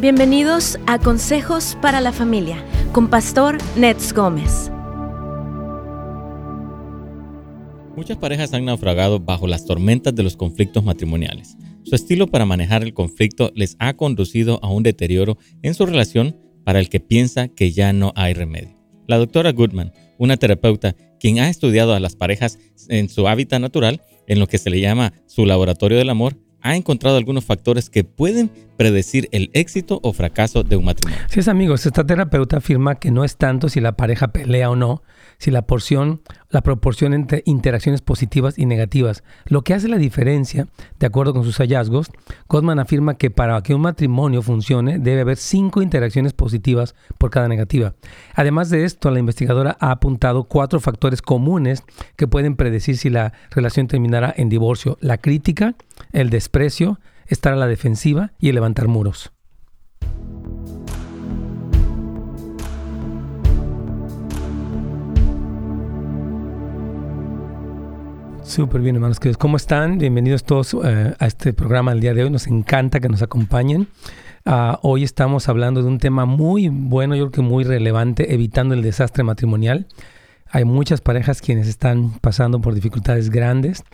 Bienvenidos a Consejos para la Familia con Pastor Nets Gómez. Muchas parejas han naufragado bajo las tormentas de los conflictos matrimoniales. Su estilo para manejar el conflicto les ha conducido a un deterioro en su relación para el que piensa que ya no hay remedio. La doctora Goodman, una terapeuta quien ha estudiado a las parejas en su hábitat natural, en lo que se le llama su laboratorio del amor, ha encontrado algunos factores que pueden predecir el éxito o fracaso de un matrimonio. Sí, es amigos, esta terapeuta afirma que no es tanto si la pareja pelea o no, si la porción, la proporción entre interacciones positivas y negativas. Lo que hace la diferencia, de acuerdo con sus hallazgos, Gottman afirma que para que un matrimonio funcione debe haber cinco interacciones positivas por cada negativa. Además de esto, la investigadora ha apuntado cuatro factores comunes que pueden predecir si la relación terminará en divorcio. La crítica, el desprecio, estar a la defensiva y el levantar muros. Súper bien, hermanos ¿Cómo están? Bienvenidos todos eh, a este programa el día de hoy. Nos encanta que nos acompañen. Ah, hoy estamos hablando de un tema muy bueno, yo creo que muy relevante, evitando el desastre matrimonial. Hay muchas parejas quienes están pasando por dificultades grandes.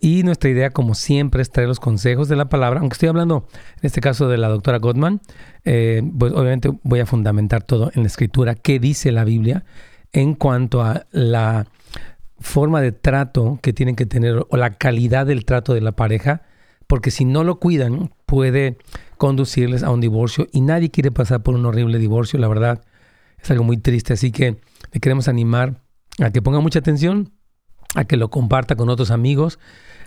Y nuestra idea, como siempre, es traer los consejos de la palabra. Aunque estoy hablando, en este caso, de la doctora Gottman, eh, pues obviamente voy a fundamentar todo en la escritura, qué dice la Biblia en cuanto a la forma de trato que tienen que tener o la calidad del trato de la pareja, porque si no lo cuidan puede conducirles a un divorcio y nadie quiere pasar por un horrible divorcio, la verdad es algo muy triste, así que le queremos animar a que ponga mucha atención, a que lo comparta con otros amigos,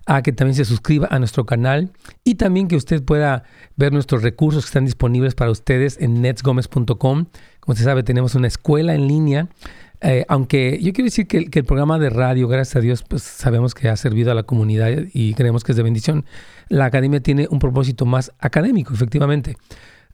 a que también se suscriba a nuestro canal y también que usted pueda ver nuestros recursos que están disponibles para ustedes en netsgomez.com. Como usted sabe, tenemos una escuela en línea eh, aunque yo quiero decir que, el programa de radio, gracias a Dios, pues sabemos que ha servido a la comunidad y creemos que es de bendición. La academia tiene un propósito más académico, efectivamente.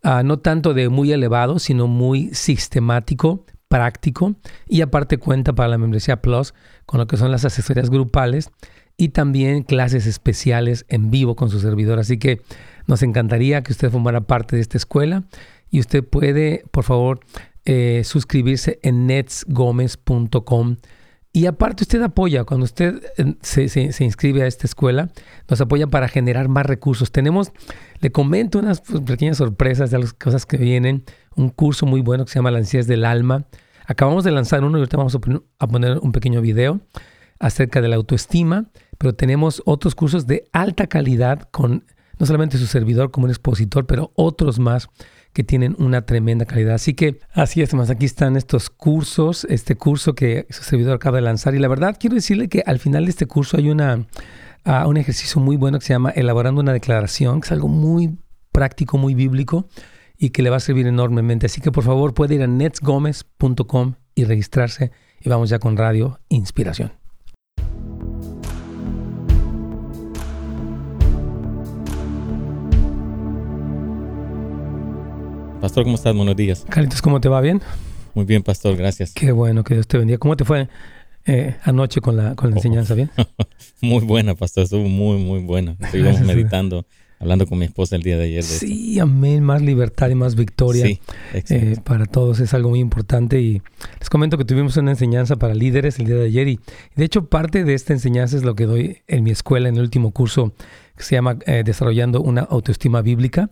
Ah, no tanto de muy elevado, sino muy sistemático, práctico. Y aparte cuenta para la membresía Plus con lo que son las asesorías grupales y también clases especiales en vivo con su servidor. Así que nos encantaría que usted formara parte de esta escuela y usted puede, por favor, eh, suscribirse en netsgomez.com. Y aparte usted apoya, cuando usted eh, se, inscribe a esta escuela, nos apoya para generar más recursos. Tenemos, le comento unas pues, pequeñas sorpresas de las cosas que vienen. Un curso muy bueno que se llama La ansiedad del alma. Acabamos de lanzar uno y ahorita vamos a poner un pequeño video acerca de la autoestima, pero tenemos otros cursos de alta calidad con no solamente su servidor como un expositor, pero otros más que tienen una tremenda calidad. Así que así es, más aquí están estos cursos, este curso que su servidor acaba de lanzar. Y la verdad quiero decirle que al final de este curso hay una, uh, un ejercicio muy bueno que se llama Elaborando una declaración, que es algo muy práctico, muy bíblico y que le va a servir enormemente. Así que por favor puede ir a netsgomez.com y registrarse y vamos ya con Radio Inspiración. Pastor, ¿cómo estás? Buenos días. Carlitos, ¿cómo te va? ¿Bien? Muy bien, Pastor, gracias. Qué bueno, que Dios te bendiga. ¿Cómo te fue eh, anoche con la, con la oh. enseñanza? ¿Bien? muy buena, Pastor, estuvo muy, muy buena. Estuvimos meditando, hablando con mi esposa el día de ayer. sí, amén, más libertad y más victoria sí, eh, para todos es algo muy importante. Y les comento que tuvimos una enseñanza para líderes el día de ayer y, de hecho parte de esta enseñanza es lo que doy en mi escuela en el último curso que se llama eh, Desarrollando una autoestima bíblica.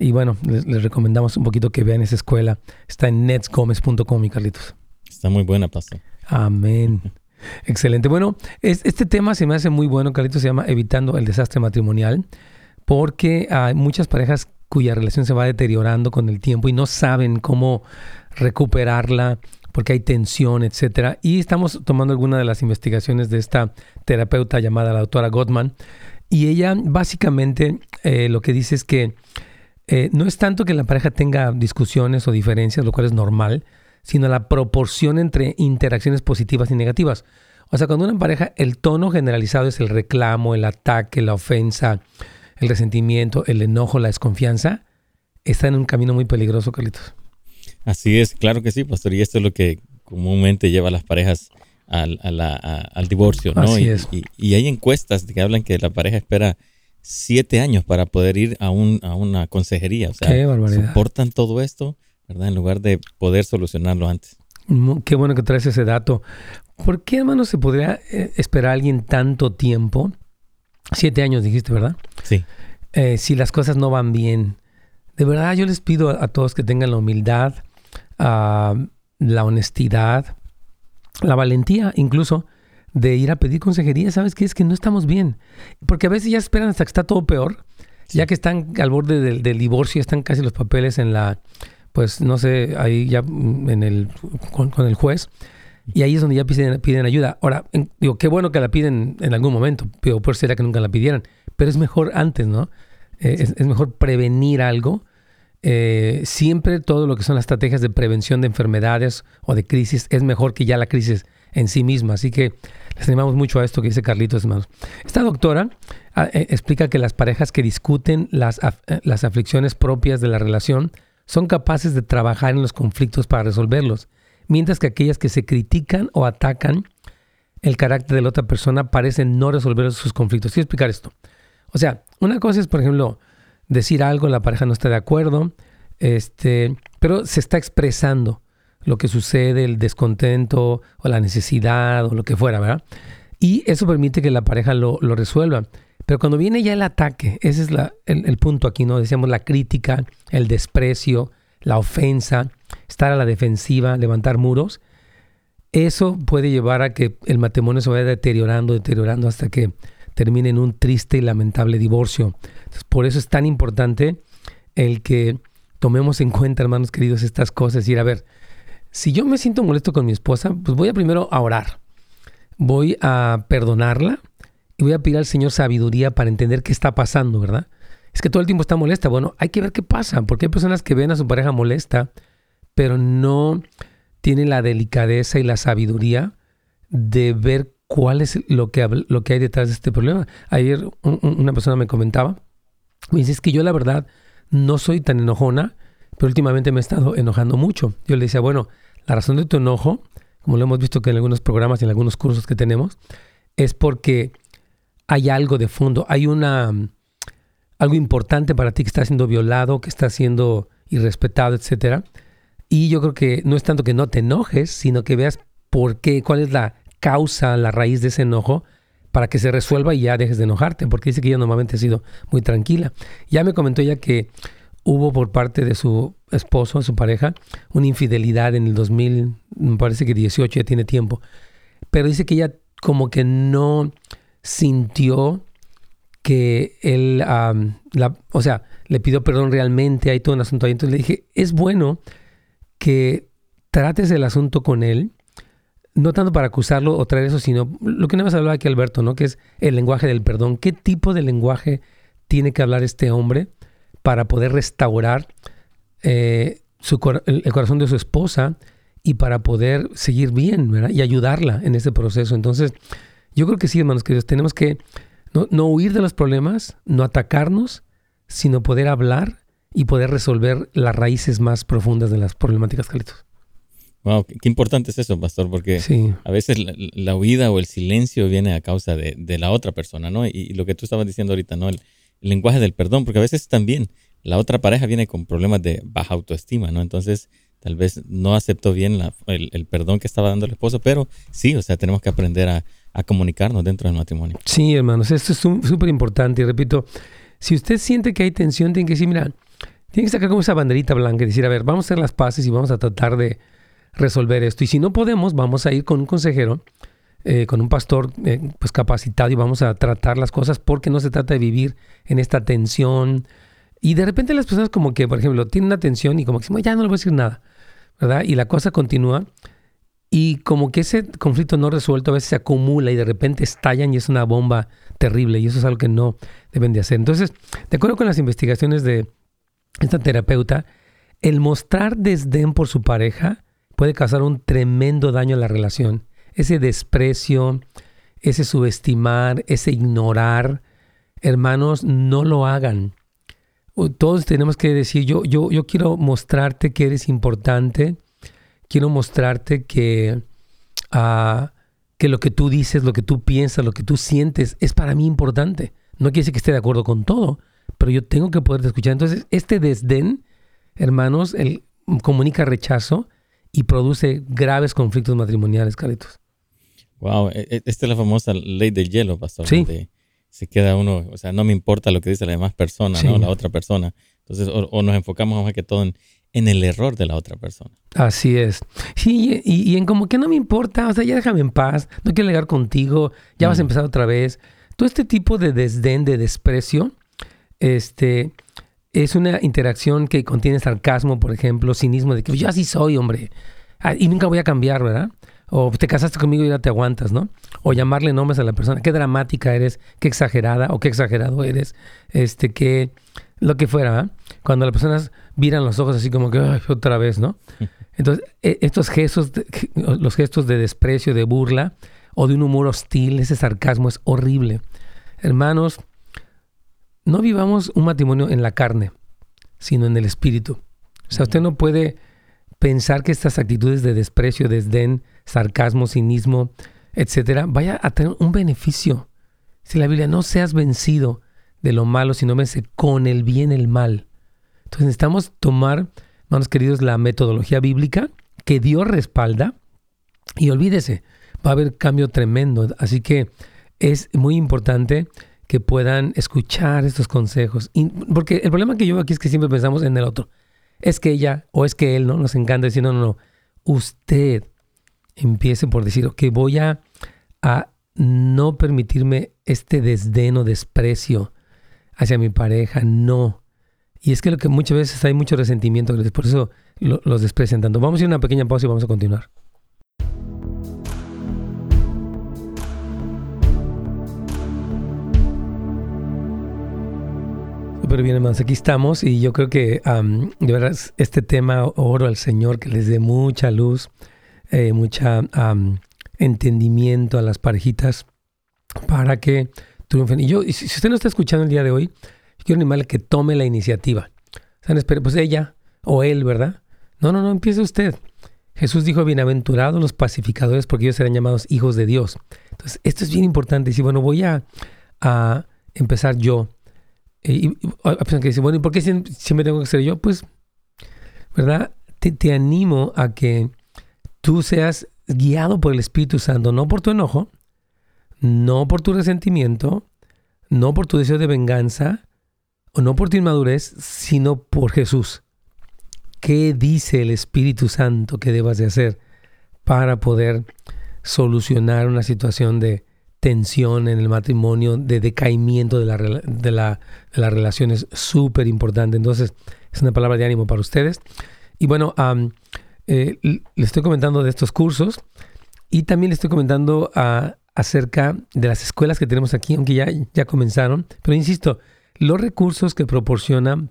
Y bueno, les, recomendamos un poquito que vean esa escuela. Está en netsgomez.com, mi Carlitos. Está muy buena, pastor. Amén. Excelente. Bueno, este tema se me hace muy bueno, Carlitos, se llama Evitando el desastre matrimonial, porque hay muchas parejas cuya relación se va deteriorando con el tiempo y no saben cómo recuperarla porque hay tensión, etcétera. Y estamos tomando alguna de las investigaciones de esta terapeuta llamada la doctora Gottman. Y ella básicamente eh, lo que dice es que eh, no es tanto que la pareja tenga discusiones o diferencias, lo cual es normal, sino la proporción entre interacciones positivas y negativas. O sea, cuando una pareja, el tono generalizado es el reclamo, el ataque, la ofensa, el resentimiento, el enojo, la desconfianza, está en un camino muy peligroso, Carlitos. Así es, claro que sí, pastor. Y esto es lo que comúnmente lleva a las parejas al, divorcio, ¿no? Así y, es. y, hay encuestas que hablan que la pareja espera siete años para poder ir a, un, a una consejería. O sea, Qué barbaridad. soportan todo esto, ¿verdad? En lugar de poder solucionarlo antes. Qué bueno que traes ese dato. ¿Por qué, hermano, se podría eh, esperar a alguien tanto tiempo? Siete años dijiste, ¿verdad? Sí. Eh, si las cosas no van bien. De verdad, yo les pido a, a todos que tengan la humildad, ah, la honestidad, la valentía incluso de ir a pedir consejería. ¿Sabes qué? Es que no estamos bien. Porque a veces ya esperan hasta que está todo peor, ya que están al borde del, del divorcio, están casi los papeles en la, pues no sé, ahí ya mm, en el, con, con el juez. Y ahí es donde ya piden, piden ayuda. Ahora, en- digo, qué bueno que la piden en algún momento, pero por será que nunca la pidieran. Pero es mejor antes, ¿no? Eh, es, es mejor prevenir algo. Eh, siempre todo lo que son las estrategias de prevención de enfermedades o de crisis es mejor que ya la crisis en sí misma. Así que les animamos mucho a esto que dice Carlitos, hermanos. Esta doctora ah, eh, explica que las parejas que discuten las, eh, las aflicciones propias de la relación son capaces de trabajar en los conflictos para resolverlos, mientras que aquellas que se critican o atacan el carácter de la otra persona parecen no resolver sus conflictos. Quiero explicar esto. O sea, una cosa es, por ejemplo, decir algo, la pareja no está de acuerdo, este, pero se está expresando lo que sucede, el descontento o la necesidad o lo que fuera, ¿verdad? Y eso permite que la pareja lo, lo resuelva. Pero cuando viene ya el ataque, ese es el, punto aquí, ¿no? Decíamos la crítica, el desprecio, la ofensa, estar a la defensiva, levantar muros. Eso puede llevar a que el matrimonio se vaya deteriorando, deteriorando hasta que termine en un triste y lamentable divorcio. Por eso es tan importante el que tomemos en cuenta, hermanos queridos, estas cosas. Y a ver, si yo me siento molesto con mi esposa, pues voy a primero a orar. Voy a perdonarla y voy a pedir al Señor sabiduría para entender qué está pasando, ¿verdad? Es que todo el tiempo está molesta. Bueno, hay que ver qué pasa, porque hay personas que ven a su pareja molesta, pero no tienen la delicadeza y la sabiduría de ver cuál es lo que, lo que hay detrás de este problema. Ayer un- una persona me comentaba, me dice, es que yo la verdad no soy tan enojona, pero últimamente me he estado enojando mucho. Yo le decía, bueno, la razón de tu enojo, como lo hemos visto que en algunos programas y en algunos cursos que tenemos, es porque hay algo de fondo, hay una algo importante para ti que está siendo violado, que está siendo irrespetado, etcétera. Y yo creo que no es tanto que no te enojes, sino que veas por qué, cuál es la causa, la raíz de ese enojo, para que se resuelva y ya dejes de enojarte, porque dice que ella normalmente ha sido muy tranquila. Ya me comentó ella que hubo por parte de su esposo, su pareja, una infidelidad en el 2000, me parece que 18, ya tiene tiempo. Pero dice que ella como que no sintió que él, o sea, le pidió perdón realmente, hay todo un asunto ahí. Entonces le dije, es bueno que trates el asunto con él, no tanto para acusarlo o traer eso, sino lo que no hemos hablado aquí, Alberto, ¿no? Que es el lenguaje del perdón. ¿Qué tipo de lenguaje tiene que hablar este hombre para poder restaurar eh, su el, el corazón de su esposa y para poder seguir bien, ¿verdad? Y ayudarla en ese proceso. Entonces, yo creo que sí, hermanos queridos, tenemos que no, no huir de los problemas, no atacarnos, sino poder hablar y poder resolver las raíces más profundas de las problemáticas, Carlitos. Wow, qué, qué importante es eso, pastor, porque Sí, a veces la, la huida o el silencio viene a causa de, de la otra persona, ¿no? Y, y lo que tú estabas diciendo ahorita, ¿no? El, lenguaje del perdón, porque a veces también la otra pareja viene con problemas de baja autoestima, ¿no? Entonces, tal vez no aceptó bien la- el, perdón que estaba dando el esposo, pero sí, o sea, tenemos que aprender a, a comunicarnos dentro del matrimonio. sí, hermanos, esto es súper importante. Y repito, si usted siente que hay tensión, tiene que decir, mira, tiene que sacar como esa banderita blanca y decir, a ver, vamos a hacer las paces y vamos a tratar de resolver esto. Y si no podemos, vamos a ir con un consejero, eh, con un pastor eh, pues capacitado y vamos a tratar las cosas porque no se trata de vivir en esta tensión. Y de repente las personas como que, por ejemplo, tienen una tensión y como que dicen, "Bueno, ya no le voy a decir nada, ¿verdad? Y la cosa continúa y como que ese conflicto no resuelto a veces se acumula y de repente estallan y es una bomba terrible y eso es algo que no deben de hacer. Entonces, de acuerdo con las investigaciones de esta terapeuta, el mostrar desdén por su pareja puede causar un tremendo daño a la relación. Ese desprecio, ese subestimar, ese ignorar, hermanos, no lo hagan. Todos tenemos que decir, yo, yo, yo quiero mostrarte que eres importante, quiero mostrarte que, ah, que lo que tú dices, lo que tú piensas, lo que tú sientes es para mí importante. No quiere decir que esté de acuerdo con todo, pero yo tengo que poder escuchar. Entonces, este desdén, hermanos, él comunica rechazo y produce graves conflictos matrimoniales, Carlitos. Wow, e, e, esta es la famosa ley del hielo, pastor. Sí. se queda uno, o sea, no me importa lo que dice la demás persona, ¿no? La otra persona. Entonces, o, nos enfocamos más que todo en, en, el error de la otra persona. Así es. Sí, y, en como que no me importa, o sea, ya déjame en paz, no quiero llegar contigo, ya vas a empezar otra vez. Todo este tipo de desdén, de desprecio, este, es una interacción que contiene sarcasmo, por ejemplo, cinismo, de que yo así soy, hombre, ah, y nunca voy a cambiar, ¿verdad? O te casaste conmigo y ya te aguantas, ¿no? O llamarle nombres a la persona, qué dramática eres, qué exagerada o qué exagerado eres, este, que lo que fuera, ¿verdad? Cuando las personas viran los ojos así como que, Ay, otra vez, ¿no? Entonces, e, estos gestos, los gestos de desprecio, de burla o de un humor hostil, ese sarcasmo es horrible. Hermanos, no vivamos un matrimonio en la carne, sino en el espíritu. O sea, usted no puede pensar que estas actitudes de desprecio, desdén, sarcasmo, cinismo, etcétera, vaya a tener un beneficio. Si la Biblia no seas vencido de lo malo, sino vence con el bien el mal. Entonces necesitamos tomar, hermanos queridos, la metodología bíblica que Dios respalda y olvídese, va a haber cambio tremendo. Así que es muy importante que puedan escuchar estos consejos. porque el problema que yo veo aquí es que siempre pensamos en el otro. Es que ella o es que él, ¿no? Nos encanta decir, no, no, no. Usted empiece por decir, ok, voy a, a no permitirme este desdén o desprecio hacia mi pareja, no. Y es que lo que muchas veces hay mucho resentimiento, por eso los desprecian tanto. Vamos a ir a una pequeña pausa y vamos a continuar. Súper bien, hermanos. Aquí estamos y yo creo que de verdad este tema oro al Señor que les dé mucha luz, eh, mucha entendimiento a las parejitas para que triunfen. Y yo, si usted no está escuchando el día de hoy, quiero animarle que tome la iniciativa. O pues ella o él, ¿verdad? No, no, no, empiece usted. Jesús dijo, bienaventurados los pacificadores porque ellos serán llamados hijos de Dios. Entonces, esto es bien importante. Y si, bueno, voy a, a empezar yo y, hay personas que dicen, bueno, ¿y por qué siempre tengo que ser yo? Pues, ¿verdad? Te, te animo a que tú seas guiado por el Espíritu Santo, no por tu enojo, no por tu resentimiento, no por tu deseo de venganza, o no por tu inmadurez, sino por Jesús. ¿Qué dice el Espíritu Santo que debas de hacer para poder solucionar una situación de tensión en el matrimonio, de decaimiento de, la, de, la, de las relaciones, súper importante. Entonces, es una palabra de ánimo para ustedes. Y bueno, eh, le estoy comentando de estos cursos y también le estoy comentando ah, acerca de las escuelas que tenemos aquí, aunque ya, ya comenzaron. Pero insisto, los recursos que proporciona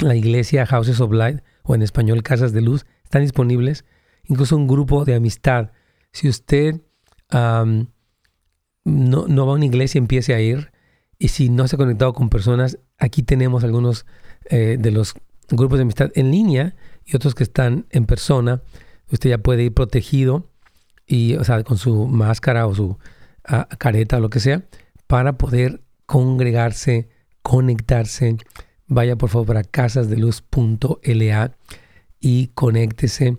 la iglesia Houses of Light, o en español Casas de Luz, están disponibles. Incluso un grupo de amistad. Si usted no, no va a una iglesia, empiece a ir. Y si no se ha conectado con personas, aquí tenemos algunos eh, de los grupos de amistad en línea y otros que están en persona. Usted ya puede ir protegido y, o sea, con su máscara o su ah, careta o lo que sea, para poder congregarse, conectarse. Vaya por favor a casasdeluz.la y conéctese.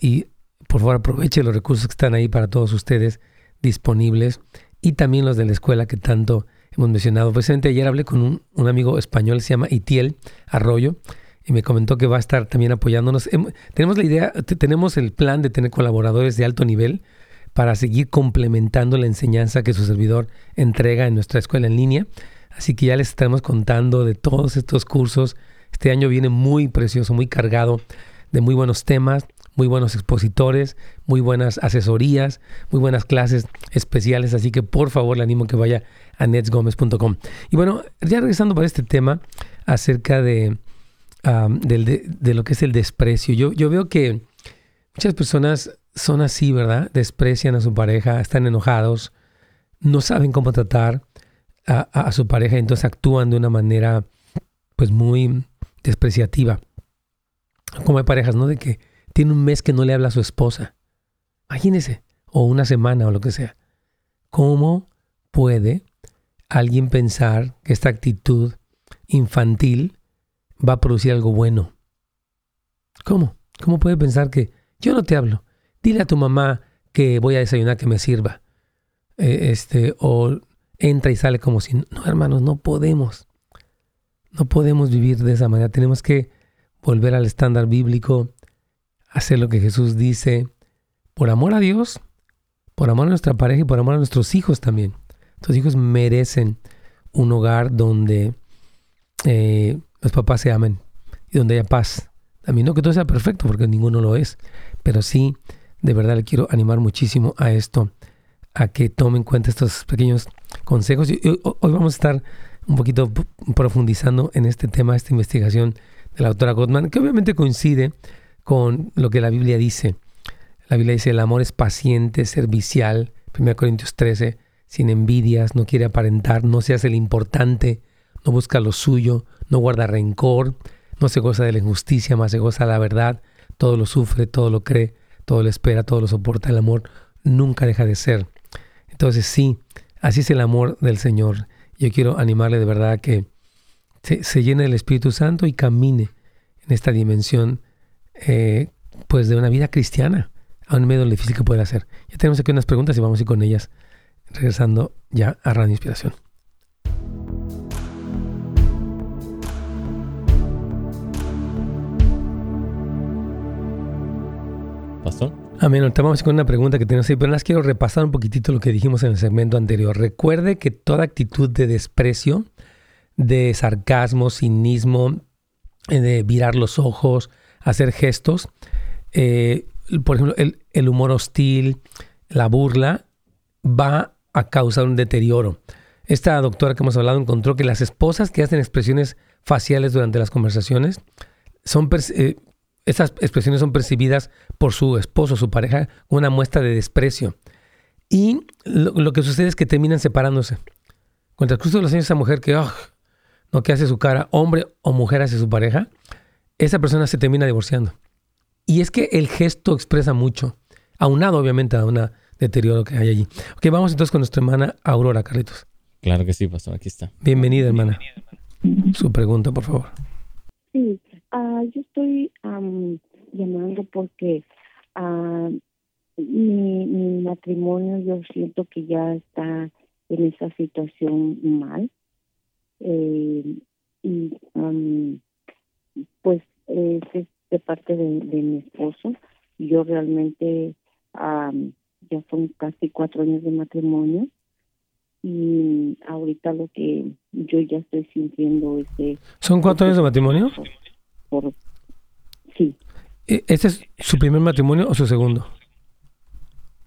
y por favor aproveche los recursos que están ahí para todos ustedes disponibles y también los de la escuela que tanto hemos mencionado. Precisamente ayer hablé con un, amigo español, se llama Itiel Arroyo, y me comentó que va a estar también apoyándonos. Tenemos la idea, tenemos el plan de tener colaboradores de alto nivel para seguir complementando la enseñanza que su servidor entrega en nuestra escuela en línea. Así que ya les estaremos contando de todos estos cursos. Este año viene muy precioso, muy cargado de muy buenos temas muy buenos expositores, muy buenas asesorías, muy buenas clases especiales, así que por favor le animo a que vaya a netsgomez.com. Y bueno, ya regresando para este tema acerca de, de, lo que es el desprecio, yo, yo veo que muchas personas son así, ¿verdad? Desprecian a su pareja, están enojados, no saben cómo tratar a, a su pareja, entonces actúan de una manera pues muy despreciativa. Como hay parejas, ¿no? De que tiene un mes que no le habla a su esposa. Imagínese, o una semana o lo que sea. ¿Cómo puede alguien pensar que esta actitud infantil va a producir algo bueno. ¿Cómo? ¿Cómo puede pensar que yo no te hablo? Dile a tu mamá que voy a desayunar que me sirva. Eh, este, o entra y sale como si, no, hermanos, no podemos. No podemos vivir de esa manera. Tenemos que volver al estándar bíblico, hacer lo que Jesús dice, por amor a Dios, por amor a nuestra pareja y por amor a nuestros hijos también. Nuestros hijos merecen un hogar donde eh, los papás se amen y donde haya paz. También no que todo sea perfecto, porque ninguno lo es, pero sí, de verdad le quiero animar muchísimo a esto, a que tomen en cuenta estos pequeños consejos. Y hoy vamos a estar un poquito profundizando en este tema, esta investigación de la autora Gottman, que obviamente coincide con lo que la Biblia dice. La Biblia dice, el amor es paciente, servicial, 1 Corintios 13, sin envidias, no quiere aparentar, no se hace el importante, no busca lo suyo, no guarda rencor, no se goza de la injusticia, más se goza de la verdad, todo lo sufre, todo lo cree, todo lo espera, todo lo soporta. El amor nunca deja de ser. Entonces sí, así es el amor del Señor. Yo quiero animarle de verdad a que se, llene del Espíritu Santo y camine en esta dimensión eh, pues de una vida cristiana, a un medio difícil que pueda hacer. Ya tenemos aquí unas preguntas y vamos a ir con ellas regresando ya a Radio Inspiración. Pastor. Amén. Ahorita vamos con una pregunta que tenemos ahí, pero las quiero repasar un poquitito lo que dijimos en el segmento anterior. Recuerde que toda actitud de desprecio, de sarcasmo, cinismo, eh, de virar los ojos, hacer gestos, eh, por ejemplo, el, humor hostil, la burla, va a causar un deterioro. Esta doctora que hemos hablado encontró que las esposas que hacen expresiones faciales durante las conversaciones son eh, esas expresiones son percibidas por su esposo, su pareja, una muestra de desprecio. Y lo, que sucede es que terminan separándose. Con el transcurso de los años, esa mujer que, no, que hace su cara, hombre o mujer hacia su pareja, esa persona se termina divorciando. Y es que el gesto expresa mucho, aunado obviamente a una deterioro que hay allí. Ok, vamos entonces con nuestra hermana Aurora, Carlitos. Claro que sí, pastor, aquí está. Bienvenida, hermana. Su pregunta, por favor. Sí, uh, yo estoy llamando porque uh, mi, mi, matrimonio yo siento que ya está en esa situación mal. Eh, y pues es de parte de, de mi esposo. Yo realmente ya son casi cuatro años de matrimonio y ahorita lo que yo ya estoy sintiendo es que... ¿Son cuatro años de matrimonio? Por, sí. ¿E, ¿Este es su primer matrimonio o su segundo?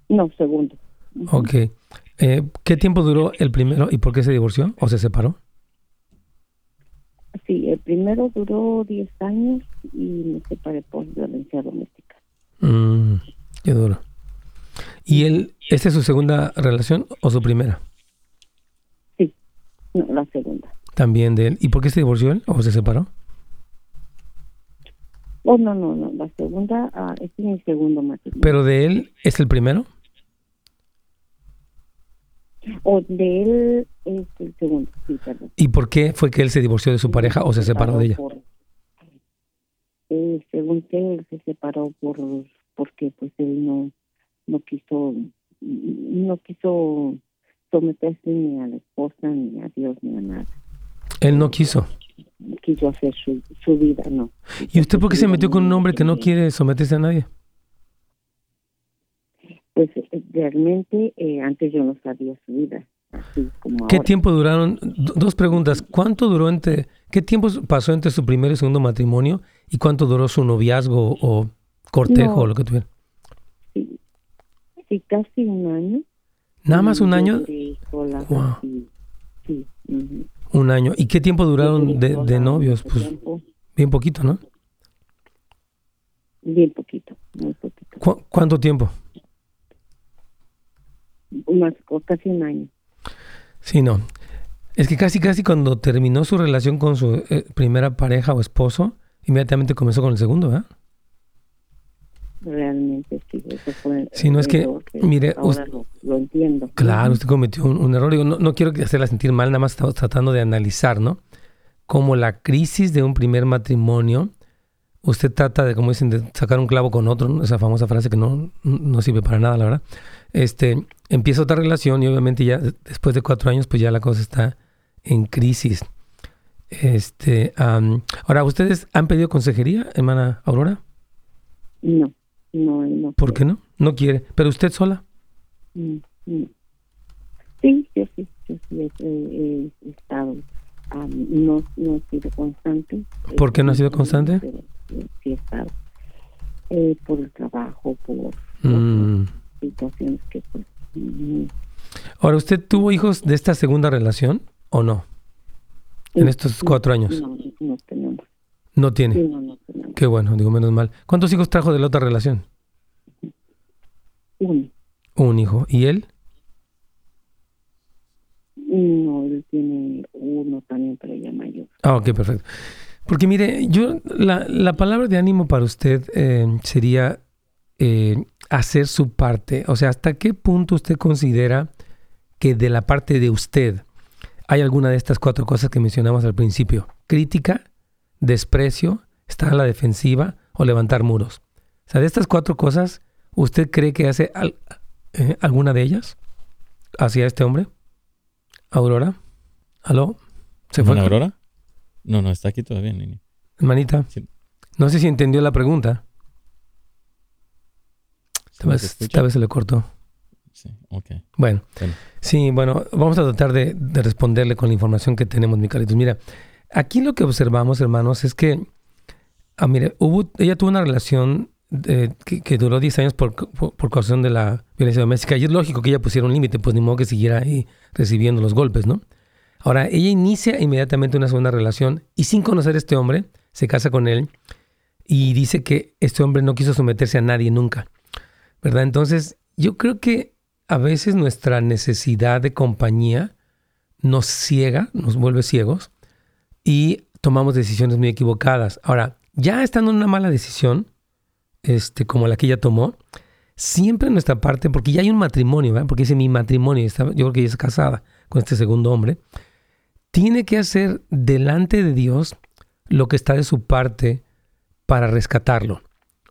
No, segundo. Ok. Eh, ¿Qué tiempo duró el primero y por qué se divorció o se separó? Sí, el primero duró 10 años y me separé por violencia doméstica. Mm, qué duro. ¿Y él, esta es su segunda relación o su primera? Sí, la segunda. También de él. ¿Y por qué se divorció él o se separó? Oh, no, no, no. La segunda uh, es mi segundo matrimonio. ¿Pero de él es el primero? O de él es el segundo, sí, perdón. ¿Y por qué fue que él se divorció de su pareja o se separó de ella? eh, según que él se separó por porque pues él no no quiso no quiso someterse ni a la esposa ni a Dios ni a nada. Él no quiso. Quiso hacer su, su vida, no. ¿Y usted por qué se metió con un hombre que no quiere someterse a nadie? Pues eh, realmente eh, antes yo no sabía su vida. Así como ¿Qué tiempo duraron? Dos preguntas. ¿Cuánto duró entre, qué tiempo pasó entre su primer y segundo matrimonio y cuánto duró su noviazgo o cortejo o lo que tuviera? Sí, casi un año. ¿Nada más un año? wow. Sí. Un año. ¿Y qué tiempo duraron de, de novios? Pues bien poquito, ¿no? Bien poquito, muy poquito. ¿Cu ¿Cuánto tiempo? Más, casi un año. Sí, no. Es que casi, casi cuando terminó su relación con su eh, primera pareja o esposo, inmediatamente comenzó con el segundo, ¿verdad? realmente sí, eso fue Sí, no es que, mire, ahora lo, entiendo. Claro, usted cometió un, error. no, no quiero hacerla sentir mal, nada más estamos tratando de analizar, ¿no? Como la crisis de un primer matrimonio, usted trata de, como dicen, de sacar un clavo con otro, esa famosa frase que no, no sirve para nada, la verdad. Este, empieza otra relación y obviamente ya después de cuatro años, pues ya la cosa está en crisis. Este, ahora, ¿ustedes han pedido consejería, hermana Aurora? No, no, no. ¿Por qué no? No quiere. ¿Pero usted sola? Mm, mm. Sí, yo sí, yo sí he, estado. no, no he sido constante. ¿Por qué no ha sido constante? Sí he estado. Eh, por el trabajo, por mm. situaciones que pues... Ahora, ¿usted tuvo hijos de esta segunda relación o no? En estos cuatro años. No, no tenemos. ¿No tiene? Sí, no, no tenemos. Qué bueno, digo, menos mal. ¿Cuántos hijos trajo de la otra relación? Uno. Un hijo. ¿Y él? No, él tiene uno también, pero ya mayor. Ah, ok, perfecto. Porque mire, yo, la, la palabra de ánimo para usted eh, sería eh, hacer su parte. O sea, ¿hasta qué punto usted considera que de la parte de usted hay alguna de estas cuatro cosas que mencionamos al principio. Crítica, desprecio, estar a la defensiva o levantar muros. O sea, de estas cuatro cosas, ¿usted cree que hace eh, alguna de ellas hacia este hombre? Aurora, ¿aló? ¿Se fue? ¿Aurora? No, no, está aquí todavía, Nini. Hermanita, no sé si entendió la pregunta. Tal vez, tal vez se le cortó. Sí, ok. Bueno, sí, bueno, vamos a tratar de, responderle con la información que tenemos, mi Carlitos. Mira, aquí lo que observamos, hermanos, es que, ah, mire, hubo, ella tuvo una relación que, duró 10 años por, por, causa de la violencia doméstica y es lógico que ella pusiera un límite, pues ni modo que siguiera ahí recibiendo los golpes, ¿no? Ahora, ella inicia inmediatamente una segunda relación y sin conocer a este hombre, se casa con él y dice que este hombre no quiso someterse a nadie nunca, ¿verdad? Entonces, yo creo que a veces nuestra necesidad de compañía nos ciega, nos vuelve ciegos y tomamos decisiones muy equivocadas. Ahora, ya estando en una mala decisión, este, como la que ella tomó, siempre en nuestra parte, porque ya hay un matrimonio, porque dice mi matrimonio, yo creo que ella es casada con este segundo hombre, tiene que hacer delante de Dios lo que está de su parte para rescatarlo.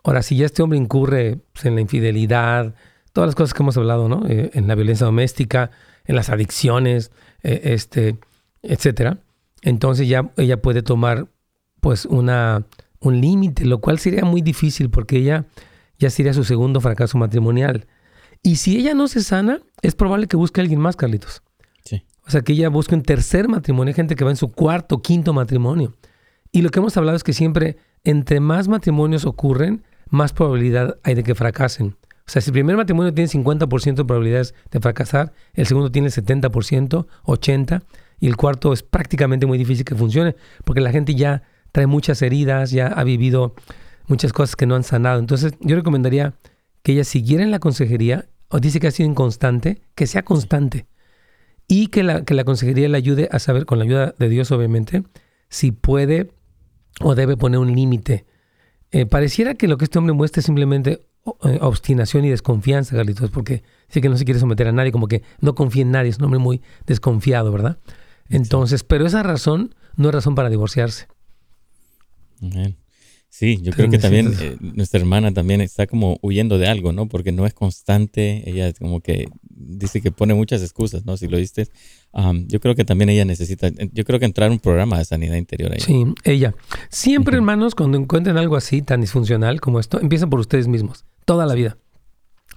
Ahora, si ya este hombre incurre pues, en la infidelidad, todas las cosas que hemos hablado, ¿no? Eh, en la violencia doméstica, en las adicciones, eh, este, etcétera. Entonces ya ella puede tomar pues una, un límite, lo cual sería muy difícil porque ella ya sería su segundo fracaso matrimonial. Y si ella no se sana, es probable que busque a alguien más, Carlitos. O sea, que ella busque un tercer matrimonio, hay gente que va en su cuarto, quinto matrimonio. Y lo que hemos hablado es que siempre, entre más matrimonios ocurren, más probabilidad hay de que fracasen. O sea, si el primer matrimonio tiene 50% de probabilidades de fracasar, el segundo tiene 70%, 80%, y el cuarto es prácticamente muy difícil que funcione, porque la gente ya trae muchas heridas, ya ha vivido muchas cosas que no han sanado. Entonces, yo recomendaría que ella siguiera en la consejería, o dice que ha sido inconstante, que sea constante, y que la, que la consejería le ayude a saber, con la ayuda de Dios obviamente, si puede o debe poner un límite. Eh, pareciera que lo que este hombre muestra es simplemente eh, obstinación y desconfianza, Carlitos, porque dice que no se quiere someter a nadie, como que no confía en nadie, es un hombre muy desconfiado, ¿verdad? Entonces, pero esa razón no es razón para divorciarse. Sí, yo creo que también eh, nuestra hermana también está como huyendo de algo, ¿no? Porque no es constante, ella como que dice que pone muchas excusas, ¿no? Si lo viste, yo creo que también ella necesita, yo creo que entrar en un programa de sanidad interior ahí. Sí, ella. Siempre, hermanos, cuando encuentren algo así tan disfuncional como esto, empiecen por ustedes mismos, toda la vida.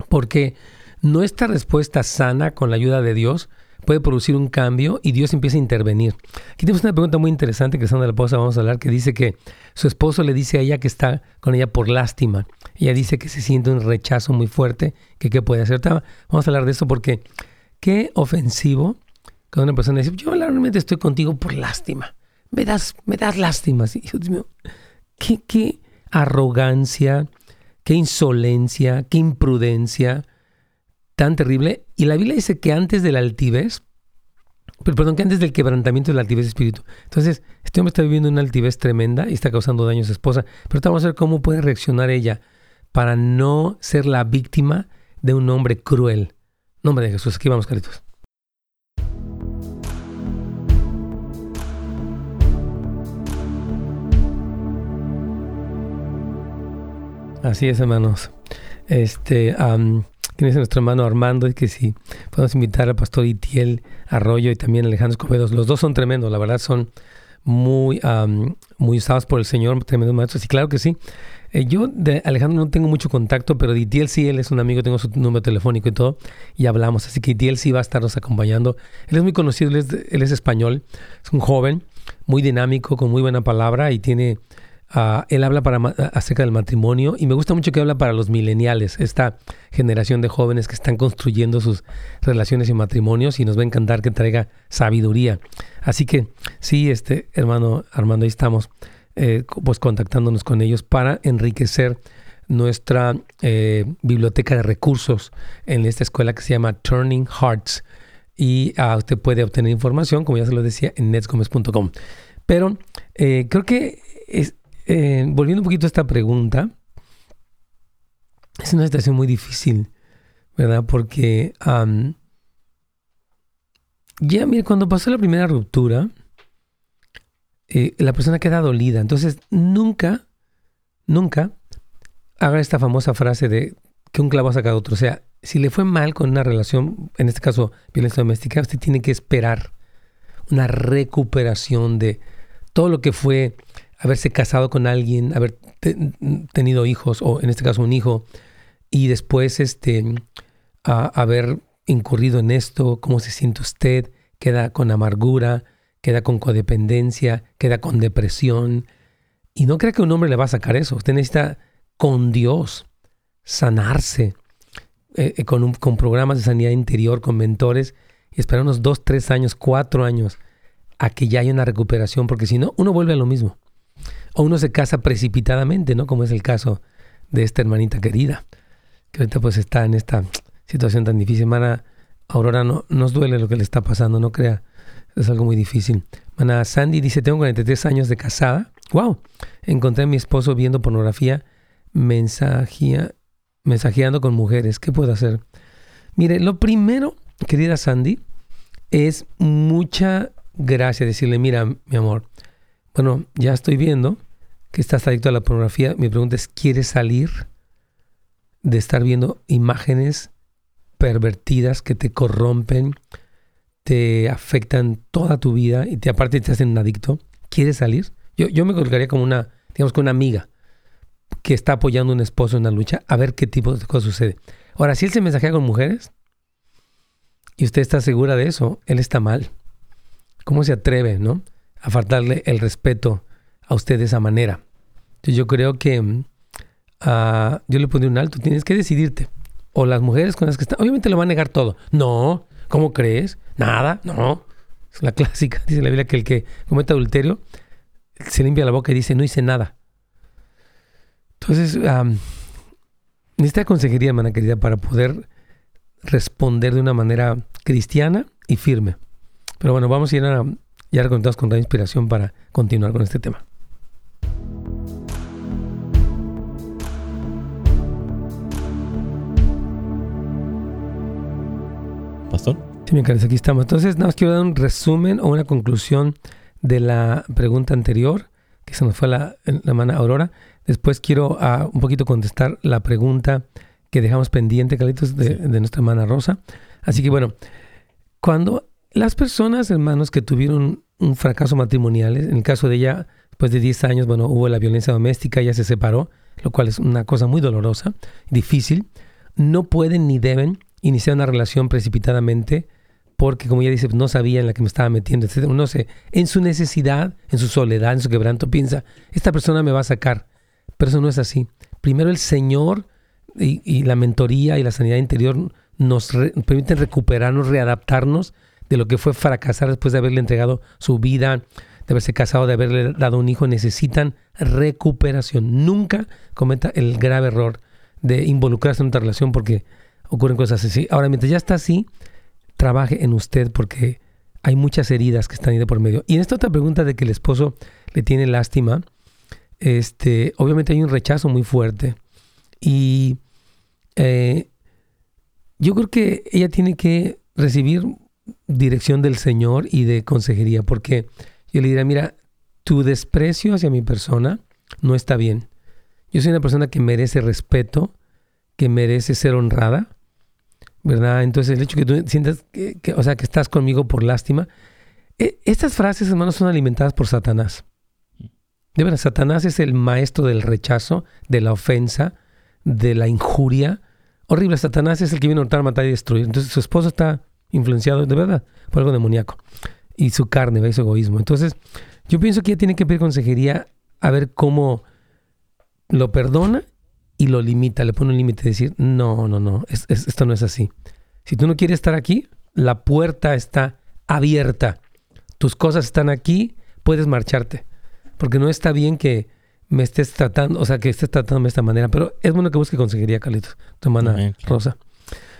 Porque nuestra respuesta sana con la ayuda de Dios puede producir un cambio y Dios empieza a intervenir. Aquí tenemos una pregunta muy interesante que la esposa, vamos a hablar, que dice que su esposo le dice a ella que está con ella por lástima. Ella dice que se siente un rechazo muy fuerte, que qué puede hacer. Vamos a hablar de eso porque qué ofensivo cuando una persona dice, yo realmente estoy contigo por lástima. Me das, me das lástima. Dios mío, qué, qué arrogancia, qué insolencia, qué imprudencia tan terrible. Y la Biblia dice que antes de la altivez, perdón, que antes del quebrantamiento de la altivez de espíritu. Entonces, este hombre está viviendo una altivez tremenda y está causando daño a su esposa. Pero vamos a ver cómo puede reaccionar ella para no ser la víctima de un hombre cruel. Nombre de Jesús, aquí vamos, Caritos. Así es, hermanos. Este, um, ¿quién es nuestro hermano Armando? Y que si podemos invitar al pastor Itiel Arroyo y también Alejandro Escobedo. Los dos son tremendos, la verdad son muy, muy usados por el Señor, tremendos maestros. Y claro que sí. Eh, yo de Alejandro no tengo mucho contacto, pero de Itiel sí, él es un amigo, tengo su número telefónico y todo, y hablamos. Así que Itiel sí va a estarnos acompañando. Él es muy conocido, él es, él es español, es un joven, muy dinámico, con muy buena palabra y tiene Ah, él habla para, acerca del matrimonio y me gusta mucho que habla para los mileniales, esta generación de jóvenes que están construyendo sus relaciones y matrimonios y nos va a encantar que traiga sabiduría. Así que sí, este hermano Armando, ahí estamos eh, pues contactándonos con ellos para enriquecer nuestra eh, biblioteca de recursos en esta escuela que se llama Turning Hearts y uh, usted puede obtener información, como ya se lo decía, en netsgomez.com. Pero eh, creo que es, eh, volviendo un poquito a esta pregunta, es una situación muy difícil, ¿verdad? Porque ya, mire, cuando pasó la primera ruptura, eh, la persona queda dolida. Entonces, nunca, nunca haga esta famosa frase de que un clavo ha sacado otro. O sea, si le fue mal con una relación, en este caso violencia doméstica, usted tiene que esperar una recuperación de todo lo que fue haberse casado con alguien, haber tenido hijos, o en este caso un hijo, y después este, haber incurrido en esto, cómo se siente usted, queda con amargura, queda con codependencia, queda con depresión. Y no crea que un hombre le va a sacar eso. Usted necesita con Dios sanarse eh, eh, con, con programas de sanidad interior, con mentores, y esperar unos dos, tres años, cuatro años a que ya haya una recuperación, porque si no, uno vuelve a lo mismo o uno se casa precipitadamente, ¿no? Como es el caso de esta hermanita querida, que ahorita pues está en esta situación tan difícil. Hermana Aurora, no nos duele lo que le está pasando, no crea, es algo muy difícil. Hermana Sandy dice, tengo 43 años de casada. ¡Wow! Encontré a mi esposo viendo pornografía, mensajía, mensajeando con mujeres. ¿Qué puedo hacer? Mire, lo primero, querida Sandy, es mucha gracia decirle, mira, mi amor, bueno, ya estoy viendo que estás adicto a la pornografía. Mi pregunta es, ¿quieres salir de estar viendo imágenes pervertidas que te corrompen, te afectan toda tu vida y te aparte te hacen un adicto? ¿Quieres salir? Yo, yo me colocaría como una, digamos, con una amiga que está apoyando a un esposo en una lucha a ver qué tipo de cosas sucede. Ahora, si él se mensajea con mujeres y usted está segura de eso, él está mal. ¿Cómo se atreve, no? a faltarle el respeto a usted de esa manera. Entonces yo creo que uh, yo le pondré un alto. Tienes que decidirte. O las mujeres con las que están, obviamente le van a negar todo. No, ¿cómo crees? Nada, no. Es la clásica, dice la Biblia, que el que comete adulterio se limpia la boca y dice, no hice nada. Entonces, um, necesita consejería, hermana querida, para poder responder de una manera cristiana y firme. Pero bueno, vamos a ir a y ahora contamos con la inspiración para continuar con este tema. Pastor. Sí, mi cariño, aquí estamos. Entonces, nada más quiero dar un resumen o una conclusión de la pregunta anterior, que se nos fue la, la hermana Aurora. Después quiero uh, un poquito contestar la pregunta que dejamos pendiente, Carlitos, de, de nuestra hermana Rosa. Así que bueno, cuando las personas, hermanos, que tuvieron un fracaso matrimonial, en el caso de ella, después de 10 años, bueno, hubo la violencia doméstica, ella se separó, lo cual es una cosa muy dolorosa, difícil, no pueden ni deben iniciar una relación precipitadamente porque, como ella dice, no sabía en la que me estaba metiendo, etc. Uno se, en su necesidad, en su soledad, en su quebranto, piensa, esta persona me va a sacar. Pero eso no es así. Primero el Señor y, la mentoría y la sanidad interior nos permiten recuperarnos, readaptarnos de lo que fue fracasar después de haberle entregado su vida, de haberse casado, de haberle dado un hijo, necesitan recuperación. Nunca cometa el grave error de involucrarse en otra relación porque ocurren cosas así. Ahora, mientras ya está así, trabaje en usted porque hay muchas heridas que están ahí de por medio. Y en esta otra pregunta de que el esposo le tiene lástima, este, obviamente hay un rechazo muy fuerte Y eh, yo creo que ella tiene que recibir dirección del Señor y de consejería, porque yo le diría, mira, tu desprecio hacia mi persona no está bien. Yo soy una persona que merece respeto, que merece ser honrada, ¿verdad? Entonces el hecho que tú sientas que, o sea, que estás conmigo por lástima, e, estas frases, hermanos, son alimentadas por Satanás. De verdad, Satanás es el maestro del rechazo, de la ofensa, de la injuria. Horrible, Satanás es el que viene a hurtar, matar y destruir. Entonces su esposo está influenciado de verdad por algo demoníaco. Y su carne, ¿ve? su egoísmo. Entonces, yo pienso que ella tiene que pedir consejería a ver cómo lo perdona y lo limita, le pone un límite, decir, no, no, no, esto no es así. Si tú no quieres estar aquí, la puerta está abierta. Tus cosas están aquí, puedes marcharte. Porque no está bien que me estés tratando, o sea, que estés tratando de esta manera. Pero es bueno que busque consejería, Carlitos, tu hermana Rosa.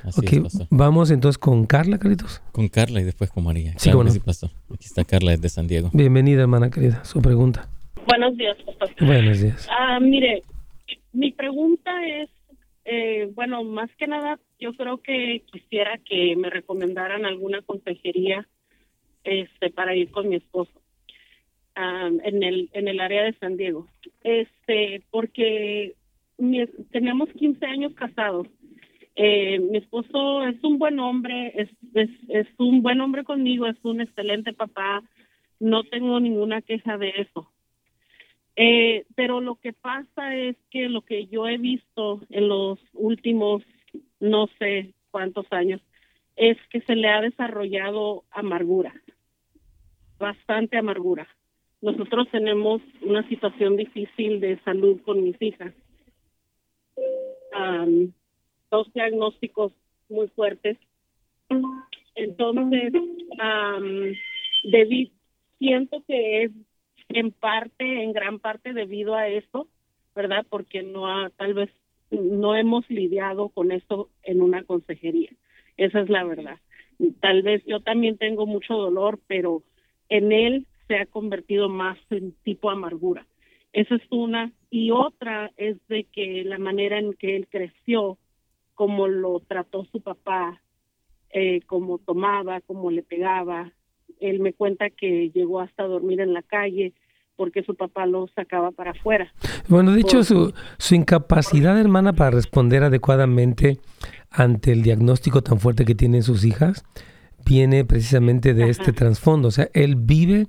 Ok, vamos entonces con Carla, Carlitos. Con Carla y después con María. Sí, bueno. pastor. Aquí está Carla desde San Diego. Bienvenida, hermana querida. Su pregunta. Buenos días, pastor. Buenos días. Ah, mire, mi pregunta es, eh, bueno, más que nada, yo creo que quisiera que me recomendaran alguna consejería este, para ir con mi esposo en el en el área de San Diego. Este, porque tenemos 15 años casados. Eh, mi esposo es un buen hombre, es, un buen hombre conmigo, es un excelente papá. No tengo ninguna queja de eso. Eh, pero lo que pasa es que lo que yo he visto en los últimos, no sé cuántos años, es que se le ha desarrollado amargura, bastante amargura. Nosotros tenemos una situación difícil de salud con mis hijas. Dos diagnósticos muy fuertes. Entonces, um, siento que es en parte, en gran parte debido a eso, ¿verdad? Porque no ha, tal vez no hemos lidiado con esto en una consejería. Esa es la verdad. Tal vez yo también tengo mucho dolor, pero en él se ha convertido más en tipo amargura. Esa es una. Y otra es de que la manera en que él creció, como lo trató su papá, eh, como tomaba, como le pegaba. Él me cuenta que llegó hasta dormir en la calle, porque su papá lo sacaba para afuera. Bueno, de hecho, su, su incapacidad, hermana, para responder adecuadamente ante el diagnóstico tan fuerte que tienen sus hijas, viene precisamente de este trasfondo. O sea, él vive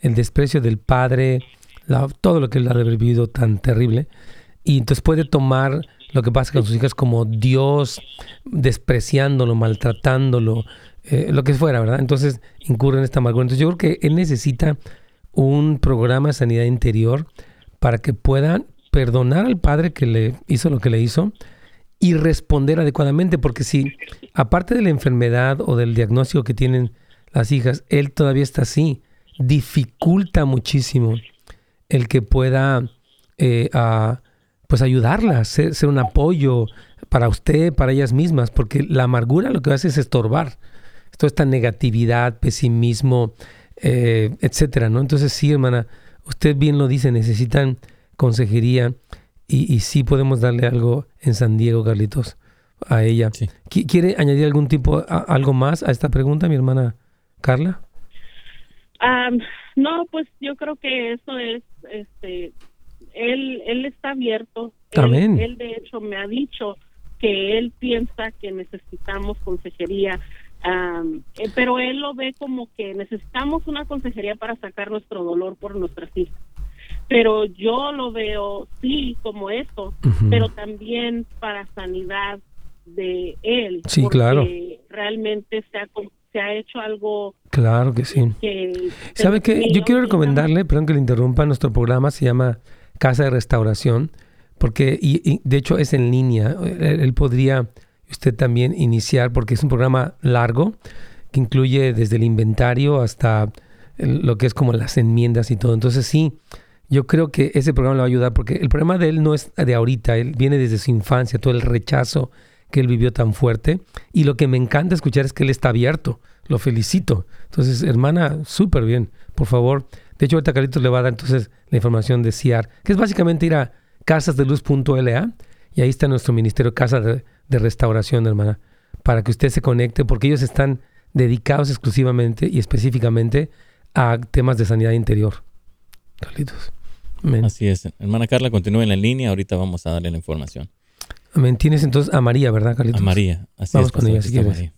el desprecio del padre, todo lo que él ha vivido tan terrible, y entonces puede tomar lo que pasa con sus hijas como Dios despreciándolo, maltratándolo, eh, lo que fuera, ¿verdad? Entonces incurre en esta amargura. Entonces yo creo que él necesita un programa de sanidad interior para que pueda perdonar al padre que le hizo lo que le hizo y responder adecuadamente, porque si aparte de la enfermedad o del diagnóstico que tienen las hijas, él todavía está así, dificulta muchísimo el que pueda eh, pues ayudarla, ser, ser, un apoyo para usted, para ellas mismas, porque la amargura lo que hace es estorbar. Toda esta negatividad, pesimismo, eh, etcétera, ¿no? Entonces sí, hermana, usted bien lo dice, necesitan consejería y, y sí podemos darle algo en San Diego, Carlitos, a ella. ¿Quiere añadir algún tipo, algo más a esta pregunta, mi hermana Carla? no, pues yo creo que eso es, este, él, él está abierto. Amén. él de hecho me ha dicho que él piensa que necesitamos consejería eh, pero él lo ve como que necesitamos una consejería para sacar nuestro dolor por nuestras hijas. Pero yo lo veo, sí, como eso, pero también para sanidad de él. Sí, claro. Realmente se ha, se ha hecho algo. Claro que sí. ¿Sabe qué? Yo quiero recomendarle, perdón que le interrumpa, nuestro programa se llama Casa de Restauración, porque, y, de hecho es en línea. él podría usted también iniciar, porque es un programa largo que incluye desde el inventario hasta lo que es como las enmiendas y todo. Entonces sí, yo creo que ese programa le va a ayudar porque el problema de él no es de ahorita, él viene desde su infancia, todo el rechazo que él vivió tan fuerte. Y lo que me encanta escuchar es que él está abierto. Lo felicito. Entonces, hermana, súper bien. Por favor. De hecho, ahorita Carlitos le va a dar entonces la información de CIAR, que es básicamente ir a casasdeluz.la Y ahí está nuestro ministerio Casa de, de Restauración, hermana, para que usted se conecte, porque ellos están dedicados exclusivamente y específicamente a temas de sanidad interior. Carlitos. Amén. Así es. Hermana Carla, continúe en la línea. Ahorita vamos a darle la información. Amén. Tienes entonces a María, ¿verdad, Carlitos? A María. Así Vamos es, con pastor, ella, si quieres. María.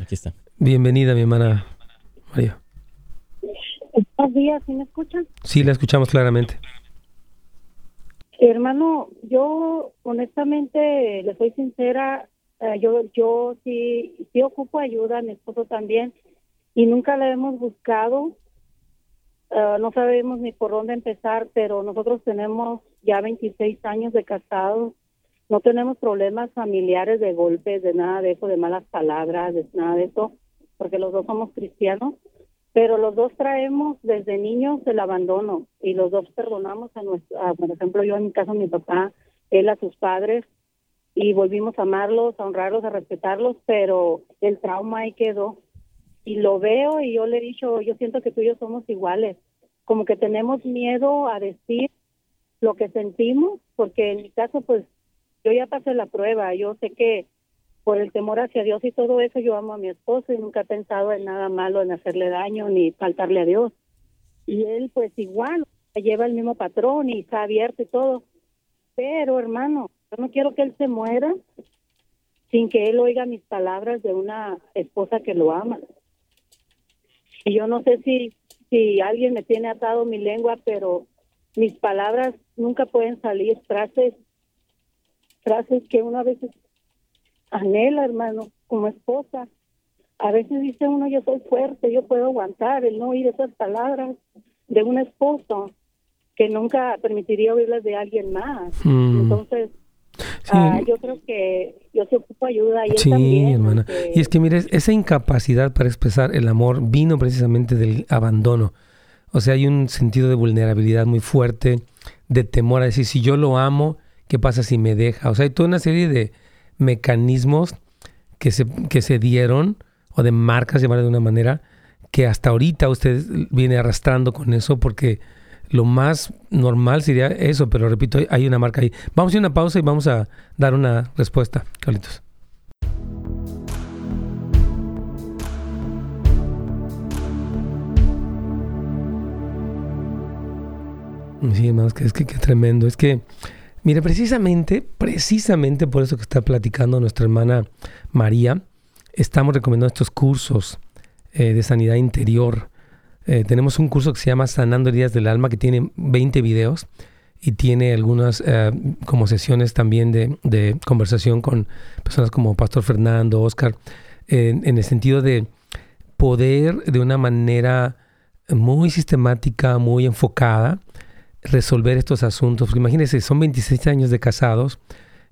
Aquí está. Bienvenida, mi hermana María. Buenos días, ¿sí me escuchan? Sí, la escuchamos claramente. Hermano, yo honestamente, le soy sincera, eh, yo yo sí, sí ocupo ayuda, mi esposo también, y nunca la hemos buscado. Eh, no sabemos ni por dónde empezar, pero nosotros tenemos ya 26 años de casados. No tenemos problemas familiares de golpes, de nada de eso, de malas palabras, de nada de eso, porque los dos somos cristianos. Pero los dos traemos desde niños el abandono y los dos perdonamos a nuestro, a, por ejemplo, yo en mi caso, mi papá, él a sus padres y volvimos a amarlos, a honrarlos, a respetarlos, pero el trauma ahí quedó. Y lo veo y yo le he dicho, yo siento que tú y yo somos iguales, como que tenemos miedo a decir lo que sentimos, porque en mi caso, pues yo ya pasé la prueba, yo sé que por el temor hacia Dios y todo eso, yo amo a mi esposo y nunca he pensado en nada malo, en hacerle daño ni faltarle a Dios. Y él, pues igual, lleva el mismo patrón y está abierto y todo. Pero, hermano, yo no quiero que él se muera sin que él oiga mis palabras de una esposa que lo ama. Y yo no sé si, si alguien me tiene atado mi lengua, pero mis palabras nunca pueden salir frases, frases que uno a veces anhela, hermano, como esposa. A veces dice uno, yo soy fuerte, yo puedo aguantar el no oír esas palabras de un esposo que nunca permitiría oírlas de alguien más. Mm. Entonces, Sí, ah, yo creo que yo se ocupo ayuda y él sí, también. hermana. Y es que, mire, esa incapacidad para expresar el amor vino precisamente del abandono. O sea, hay un sentido de vulnerabilidad muy fuerte, de temor a decir, si yo lo amo, ¿qué pasa si me deja? O sea, hay toda una serie de mecanismos que se, que se dieron, o de marcas, llamarle de una manera, que hasta ahorita usted viene arrastrando con eso porque lo más normal sería eso, pero repito, hay- una marca ahí. Vamos a una pausa y vamos a dar una respuesta, Carlitos. Sí, hermanos, que es que qué tremendo. Es que, mire, precisamente, precisamente por eso que está platicando nuestra hermana María, estamos recomendando estos cursos eh, de sanidad interior. Eh, tenemos un curso que se llama Sanando Heridas del Alma, que tiene 20 videos y tiene algunas eh, como sesiones también de, conversación con personas como Pastor Fernando, Oscar, en el sentido de poder de una manera muy sistemática, muy enfocada, resolver estos asuntos. Imagínense, son 26 años de casados,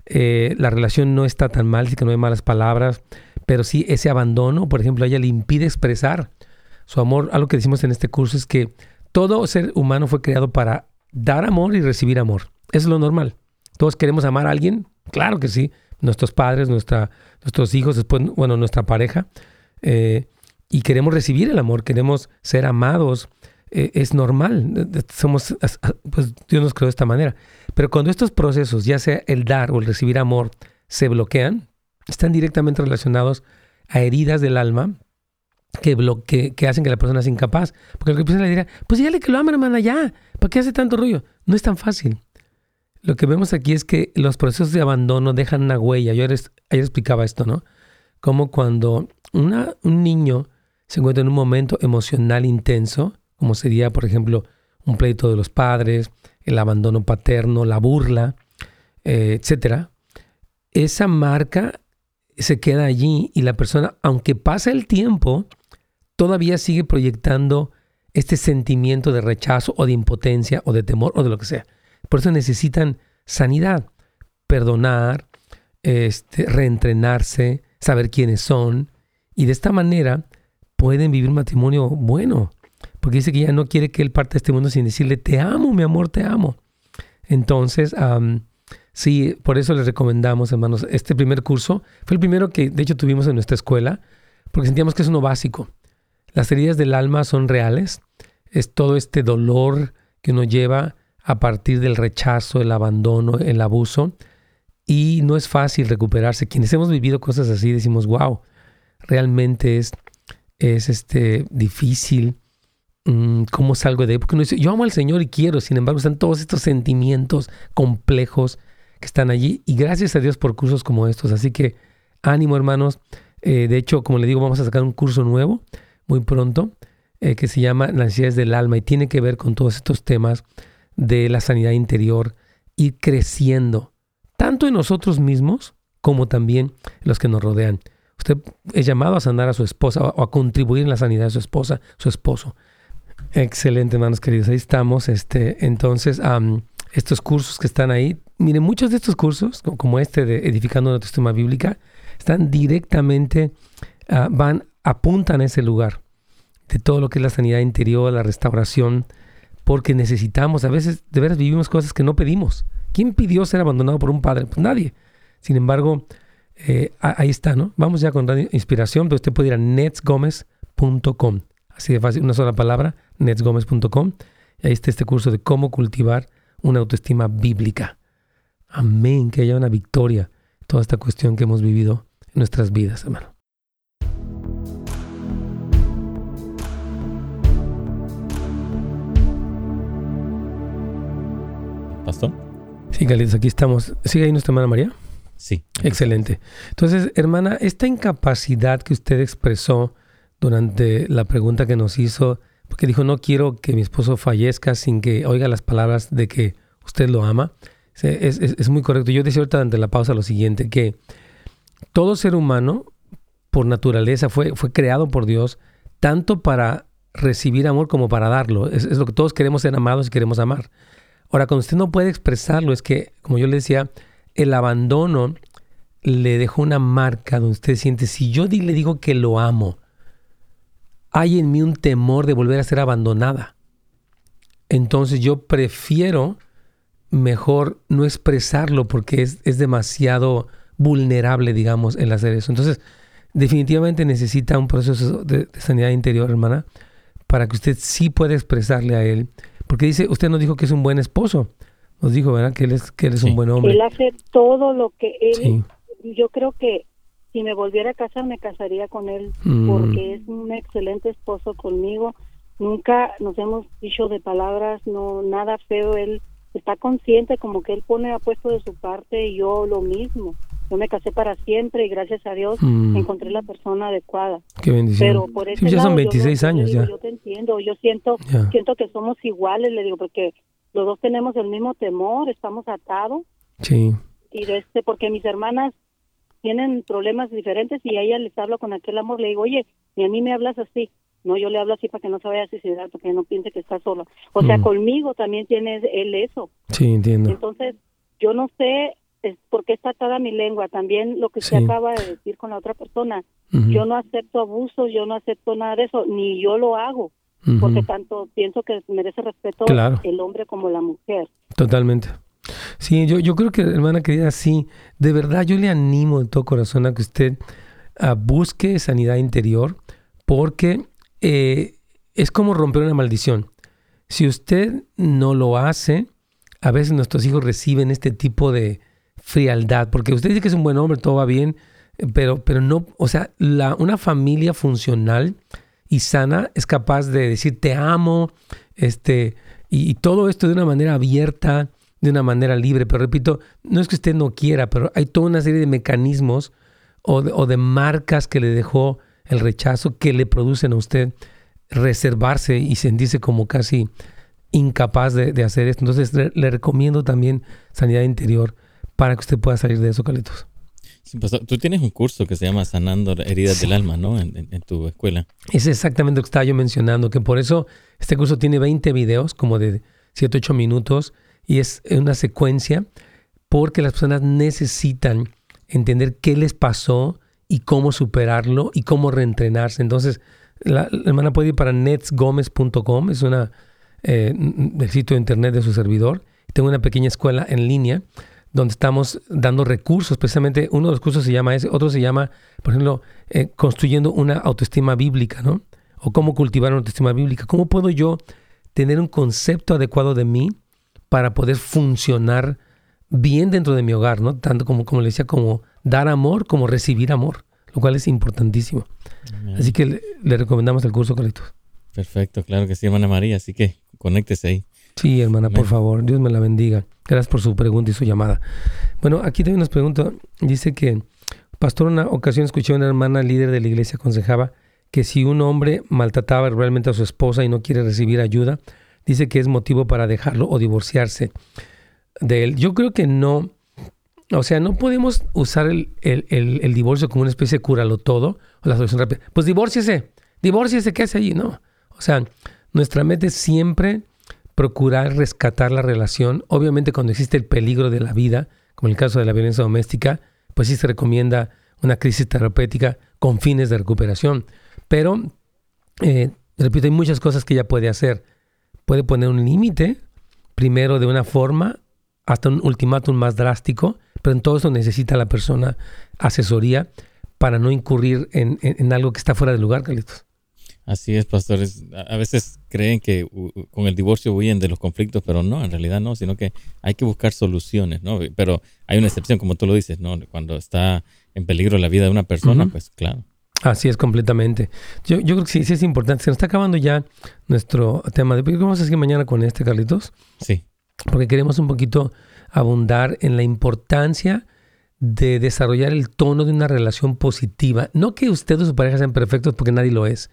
eh, la relación no está tan mal, sí que no hay malas palabras, pero sí ese abandono, por ejemplo, a ella le impide expresar su amor. Algo que decimos en este curso es que todo ser humano fue creado para dar amor y recibir amor. Es lo normal. Todos queremos amar a alguien, claro que sí. Nuestros padres, nuestra, nuestros hijos, después, bueno, nuestra pareja. eh, y queremos recibir el amor, queremos ser amados. Eh, es normal. eh, Somos, pues Dios nos creó de esta manera. Pero cuando estos procesos, ya sea el dar o el recibir amor, se bloquean, están directamente relacionados a heridas del alma que, bloque, que hacen que la persona sea incapaz. Porque lo que piensa le dirá, pues dígale que lo ama, hermana, ya. ¿Para qué hace tanto rollo? No es tan fácil. Lo que vemos aquí es que los procesos de abandono dejan una huella. Yo ayer, ayer explicaba esto, ¿no? Como cuando una, un niño se encuentra en un momento emocional intenso, como sería, por ejemplo, un pleito de los padres, el abandono paterno, la burla, eh, etcétera, esa marca se queda allí y la persona, aunque pasa el tiempo, todavía sigue proyectando este sentimiento de rechazo o de impotencia o de temor o de lo que sea. Por eso necesitan sanidad, perdonar, este, reentrenarse, saber quiénes son y de esta manera pueden vivir un matrimonio bueno. Porque dice que ella no quiere que él parte de este mundo sin decirle, te amo, mi amor, te amo. Entonces, am, sí, por eso les recomendamos, hermanos, este primer curso fue el primero que de hecho tuvimos en nuestra escuela, porque sentíamos que es uno básico. Las heridas del alma son reales, es todo este dolor que uno lleva a partir del rechazo, el abandono, el abuso, y no es fácil recuperarse. Quienes hemos vivido cosas así decimos, wow, realmente es, es este, difícil. Mm, ¿Cómo salgo de ahí? Porque uno dice, yo amo al Señor y quiero, sin embargo están todos estos sentimientos complejos que están allí y gracias a Dios por cursos como estos. Así que ánimo hermanos. Eh, de hecho, como le digo, vamos a sacar un curso nuevo muy pronto eh, que se llama Las necesidades del alma y tiene que ver con todos estos temas de la sanidad interior, y creciendo, tanto en nosotros mismos como también en los que nos rodean. Usted es llamado a sanar a su esposa o a contribuir en la sanidad de su esposa, su esposo. Excelente, hermanos queridos. Ahí estamos. Este, entonces, estos cursos que están ahí, miren, muchos de estos cursos, como este de Edificando una autoestima bíblica, están directamente, ah, van, apuntan a ese lugar de todo lo que es la sanidad interior, la restauración, porque necesitamos, a veces de veras vivimos cosas que no pedimos. ¿Quién pidió ser abandonado por un padre? Pues nadie. Sin embargo, eh, ahí está, ¿no? Vamos ya con inspiración, pero usted puede ir a netsgomez.com. Así de fácil, una sola palabra, netsgomez.com. Y ahí está este curso de cómo cultivar una autoestima bíblica. Amén, que haya una victoria toda esta cuestión que hemos vivido en nuestras vidas, hermano. Pastor. Sí, Galitos, aquí estamos. ¿Sigue ahí nuestra hermana María? Sí. Excelente. Entonces, hermana, esta incapacidad que usted expresó durante la pregunta que nos hizo, porque dijo, no quiero que mi esposo fallezca sin que oiga las palabras de que usted lo ama, es, muy correcto. Yo decía ahorita durante la pausa lo siguiente, que todo ser humano, por naturaleza, fue, fue creado por Dios tanto para recibir amor como para darlo. Es, es lo que todos queremos ser amados y queremos amar. Ahora, cuando usted no puede expresarlo, es que, como yo le decía, el abandono le dejó una marca donde usted siente, si yo le digo que lo amo, hay en mí un temor de volver a ser abandonada. Entonces yo prefiero mejor no expresarlo porque es, demasiado vulnerable, digamos, el hacer eso. Entonces, definitivamente necesita un proceso de, de sanidad interior, hermana, para que usted sí pueda expresarle a él porque dice, usted nos dijo que es un buen esposo. Nos dijo, ¿verdad? Que él es, que él es un buen hombre. Él hace todo lo que él... Yo creo que si me volviera a casar, me casaría con él, mm. porque es un excelente esposo conmigo. Nunca nos hemos dicho de palabras, no nada feo. Él está consciente, como que él pone a puesto de su parte, y yo lo mismo yo me casé para siempre y gracias a Dios mm. encontré la persona adecuada. Qué bendición. Pero por ya son 26 años ya. Yo te entiendo, yo siento siento que somos iguales, le digo, porque los dos tenemos el mismo temor, estamos atados. Sí. Y de este, porque mis hermanas tienen problemas diferentes y a ella les hablo con aquel amor, le digo, oye, y a mí me hablas así. No, yo le hablo así para que no se vaya a suicidar, para que no piense que está sola. O sea, mm. conmigo también tiene él eso. Sí, entiendo. Entonces, yo no sé es porque está atada mi lengua. También lo que se acaba de decir con la otra persona. Yo no acepto abusos, yo no acepto nada de eso, ni yo lo hago. Porque tanto pienso que merece respeto el hombre como la mujer. Totalmente. Sí, yo, yo creo que, hermana querida, sí, de verdad yo le animo de todo corazón a que usted ah, busque sanidad interior, porque eh, es como romper una maldición. Si usted no lo hace, a veces nuestros hijos reciben este tipo de, frialdad, porque usted dice que es un buen hombre, todo va bien, pero, pero no, o sea, una familia funcional y sana es capaz de decir te amo, este, y, todo esto de una manera abierta, de una manera libre. Pero repito, no es que usted no quiera, pero hay toda una serie de mecanismos o de, o de marcas que le dejó el rechazo que le producen a usted reservarse y sentirse como casi incapaz de, de hacer esto. Entonces le recomiendo también sanidad interior para que usted pueda salir de eso, Calitos. tú tienes un curso que se llama Sanando Heridas del Alma, ¿no? En, tu escuela. Es exactamente lo que estaba yo mencionando, que por eso este curso tiene 20 videos, como de 7, 8 minutos, y es una secuencia, porque las personas necesitan entender qué les pasó y cómo superarlo y cómo reentrenarse. Entonces, la, hermana puede ir para netsgomez.com, es una, eh, el sitio de internet de su servidor. Tengo una pequeña escuela en línea donde estamos dando recursos. Precisamente uno de los cursos se llama ese, otro se llama, por ejemplo, eh, construyendo una autoestima bíblica, ¿no? O cómo cultivar una autoestima bíblica. ¿Cómo puedo yo tener un concepto adecuado de mí para poder funcionar bien dentro de mi hogar, ¿no? Tanto como, como le decía, como dar amor, como recibir amor, lo cual es importantísimo. Así que le, recomendamos el curso, Carlitos. Perfecto, claro que sí, hermana María, así que conéctese ahí. Sí, hermana, por favor, Dios me la bendiga. Gracias por su pregunta y su llamada. Bueno, aquí también nos pregunta, dice que, pastor, una ocasión escuché a una hermana líder de la iglesia aconsejaba que si un hombre maltrataba realmente a su esposa y no quiere recibir ayuda, dice que es motivo para dejarlo o divorciarse de él. Yo creo que no, o sea, no podemos usar el, el, divorcio como una especie de cúralo todo o la solución rápida. Pues divórciese, divórciese, ¿qué hace allí? No. O sea, nuestra meta es siempre procurar rescatar la relación. Obviamente cuando existe el peligro de la vida, como en el caso de la violencia doméstica, pues sí se recomienda una crisis terapéutica con fines de recuperación. Pero, eh, repito, hay muchas cosas que ella puede hacer. Puede poner un límite, primero de una forma, hasta un ultimátum más drástico, pero en todo eso necesita la persona asesoría para no incurrir en, algo que está fuera de lugar, Carlitos. Así es, pastores. A veces creen que con el divorcio huyen de los conflictos, pero no, en realidad no, sino que hay que buscar soluciones, ¿no? Pero hay una excepción, como tú lo dices, ¿no? Cuando está en peligro la vida de una persona, pues claro. Así es, completamente. Yo, yo creo que sí, sí es importante. Se nos está acabando ya nuestro tema. de ¿Qué vamos a hacer mañana con este, Carlitos? Sí. Porque queremos un poquito abundar en la importancia de desarrollar el tono de una relación positiva. No que usted o su pareja sean perfectos porque nadie lo es,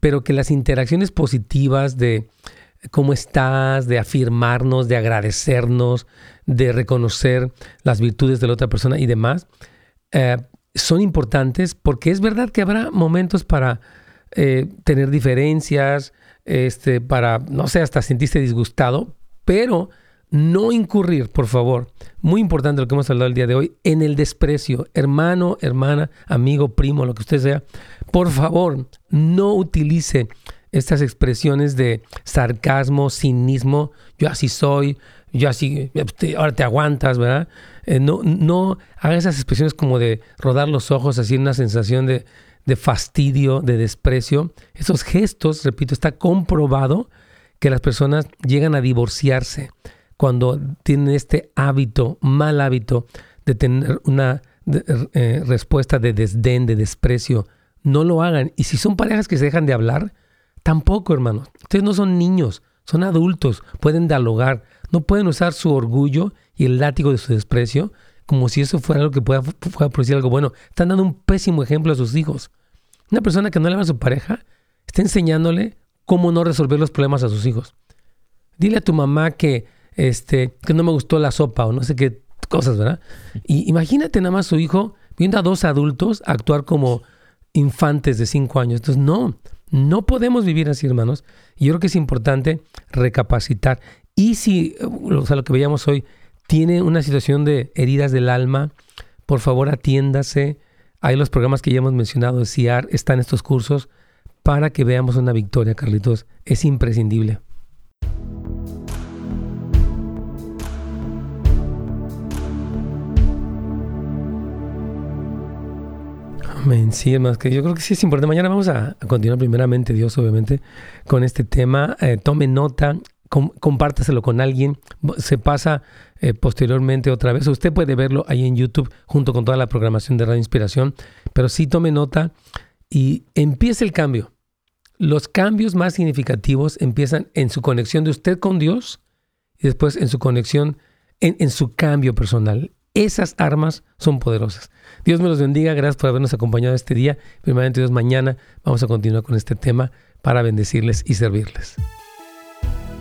pero que las interacciones positivas de cómo estás, de afirmarnos, de agradecernos, de reconocer las virtudes de la otra persona y demás, eh, son importantes porque es verdad que habrá momentos para eh, tener diferencias, este, para, no sé, hasta sentirse disgustado, pero no incurrir, por favor, muy importante lo que hemos hablado el día de hoy, en el desprecio, hermano, hermana, amigo, primo, lo que usted sea, por favor, no utilice estas expresiones de sarcasmo, cinismo, yo así soy, yo así, ahora te aguantas, ¿verdad? Eh, no, no haga esas expresiones como de rodar los ojos, así una sensación de, de fastidio, de desprecio. Esos gestos, repito, está comprobado que las personas llegan a divorciarse cuando tienen este hábito, mal hábito de tener una eh, respuesta de desdén, de desprecio, no lo hagan. Y si son parejas que se dejan de hablar, tampoco, hermanos. Ustedes no son niños, son adultos, pueden dialogar, no pueden usar su orgullo y el látigo de su desprecio como si eso fuera algo que pueda, producir algo bueno. Están dando un pésimo ejemplo a sus hijos. Una persona que no le ama a su pareja está enseñándole cómo no resolver los problemas a sus hijos. Dile a tu mamá que este, que no me gustó la sopa o no sé qué cosas, ¿verdad? Y imagínate nada más su hijo viendo a dos adultos actuar como infantes de cinco años. Entonces, no, no podemos vivir así, hermanos. Y yo creo que es importante recapacitar. Y si, o sea, lo que veíamos hoy, tiene una situación de heridas del alma, por favor atiéndase. Hay los programas que ya hemos mencionado, CIAR, están estos cursos para que veamos una victoria, Carlitos. Es imprescindible. Amén. Sí, más que yo creo que sí es importante. Mañana vamos a, continuar primeramente, Dios, obviamente, con este tema. Eh, tome nota, compártaselo con alguien. Se pasa eh, posteriormente otra vez. Usted puede verlo ahí en YouTube junto con toda la programación de Radio Inspiración. Pero sí tome nota y empiece el cambio. Los cambios más significativos empiezan en su conexión de usted con Dios y después en su conexión, en, en su cambio personal. Esas armas son poderosas. Dios me los bendiga. Gracias por habernos acompañado este día. Primeramente, Dios, mañana vamos a continuar con este tema para bendecirles y servirles.